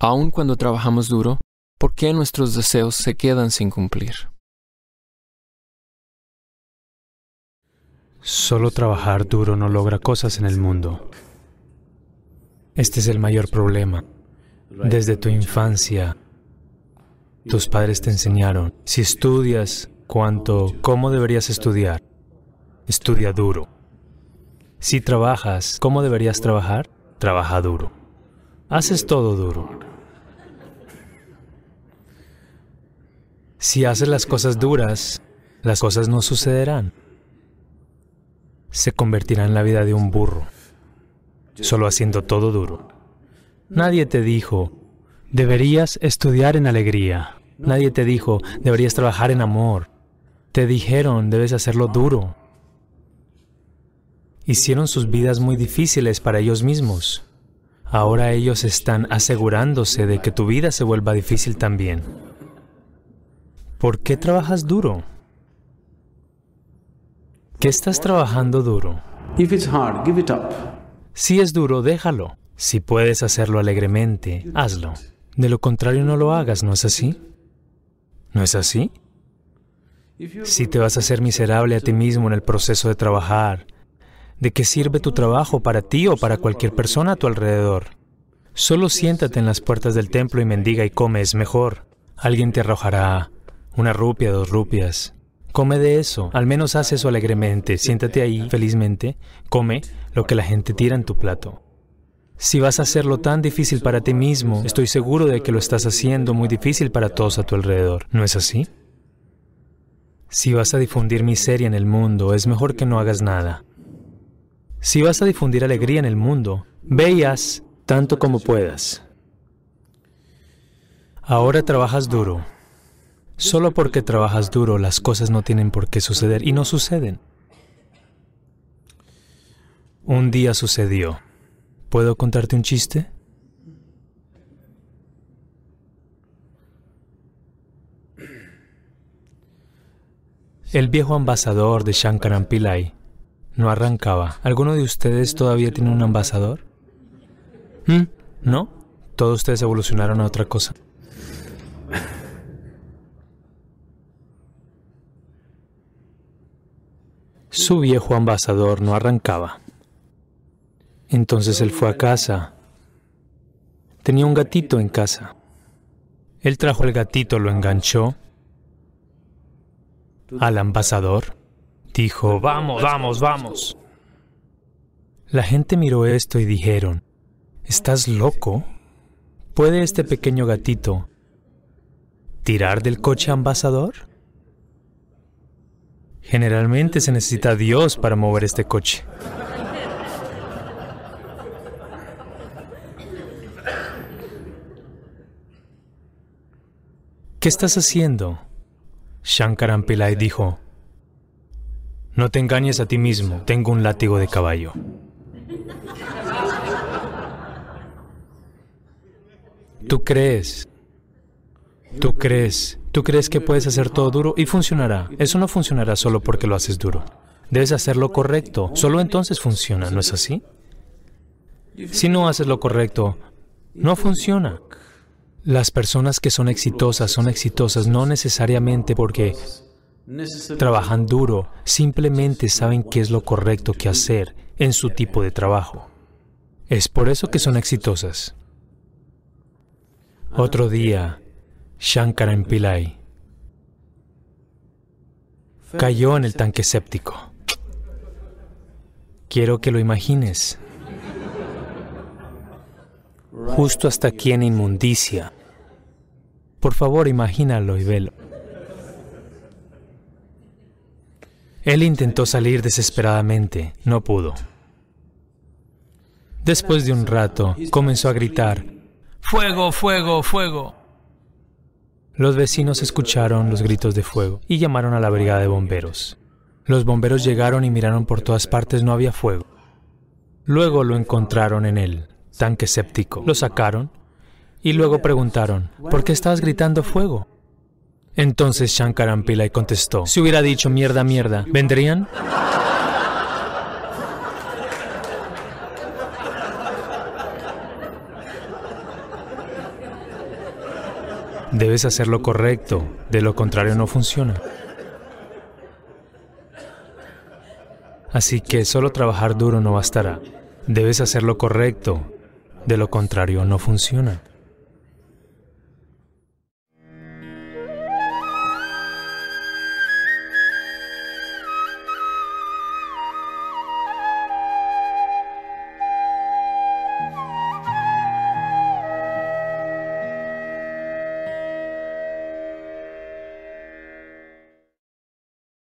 Aun cuando trabajamos duro, ¿por qué nuestros deseos se quedan sin cumplir? Solo trabajar duro no logra cosas en el mundo. Este es el mayor problema. Desde tu infancia, tus padres te enseñaron, si estudias cuánto, cómo deberías estudiar, estudia duro. Si trabajas, ¿cómo deberías trabajar? Trabaja duro. Haces todo duro. Si haces las cosas duras, las cosas no sucederán. Se convertirá en la vida de un burro, solo haciendo todo duro. Nadie te dijo, deberías estudiar en alegría. Nadie te dijo, deberías trabajar en amor. Te dijeron, debes hacerlo duro. Hicieron sus vidas muy difíciles para ellos mismos. Ahora ellos están asegurándose de que tu vida se vuelva difícil también. ¿Por qué trabajas duro? ¿Qué estás trabajando duro? If it's hard, give it up. Si es duro, déjalo. Si puedes hacerlo alegremente, hazlo. De lo contrario, no lo hagas, ¿no es así? ¿No es así? Si te vas a hacer miserable a ti mismo en el proceso de trabajar, ¿de qué sirve tu trabajo para ti o para cualquier persona a tu alrededor? Solo siéntate en las puertas del templo y mendiga y come, es mejor. Alguien te arrojará una rupia, dos rupias. Come de eso, al menos haz eso alegremente, siéntate ahí felizmente, come lo que la gente tira en tu plato. Si vas a hacerlo tan difícil para ti mismo, estoy seguro de que lo estás haciendo muy difícil para todos a tu alrededor, ¿no es así? Si vas a difundir miseria en el mundo, es mejor que no hagas nada. Si vas a difundir alegría en el mundo, veas tanto como puedas. Ahora trabajas duro, Solo porque trabajas duro, las cosas no tienen por qué suceder y no suceden. Un día sucedió. ¿Puedo contarte un chiste? El viejo ambasador de Shankaran Pillai no arrancaba. ¿Alguno de ustedes todavía tiene un ambasador? ¿Mm? ¿No? Todos ustedes evolucionaron a otra cosa. Su viejo ambasador no arrancaba. Entonces él fue a casa. Tenía un gatito en casa. Él trajo el gatito, lo enganchó al ambasador. Dijo, vamos, vamos, vamos. La gente miró esto y dijeron, ¿estás loco? ¿Puede este pequeño gatito tirar del coche ambasador? Generalmente se necesita Dios para mover este coche. ¿Qué estás haciendo? Shankaran Pillai dijo, no te engañes a ti mismo, tengo un látigo de caballo. ¿Tú crees? ¿Tú crees Tú crees que puedes hacer todo duro y funcionará. Eso no funcionará solo porque lo haces duro. Debes hacer lo correcto. Solo entonces funciona, ¿no es así? Si no haces lo correcto, no funciona. Las personas que son exitosas son exitosas no necesariamente porque trabajan duro, simplemente saben qué es lo correcto que hacer en su tipo de trabajo. Es por eso que son exitosas. Otro día, Shankaran Pillai cayó en el tanque séptico. Quiero que lo imagines. Justo hasta aquí en inmundicia. Por favor, imagínalo y velo. Él intentó salir desesperadamente, no pudo. Después de un rato, comenzó a gritar, ¡Fuego, fuego, fuego! Los vecinos escucharon los gritos de fuego y llamaron a la brigada de bomberos. Los bomberos llegaron y miraron por todas partes, no había fuego. Luego lo encontraron en el tanque séptico. Lo sacaron y luego preguntaron, ¿por qué estabas gritando fuego? Entonces Shankaran Pillai contestó, si hubiera dicho mierda, mierda, ¿vendrían? Debes hacer lo correcto, de lo contrario no funciona. Así que solo trabajar duro no bastará. Debes hacer lo correcto, de lo contrario no funciona.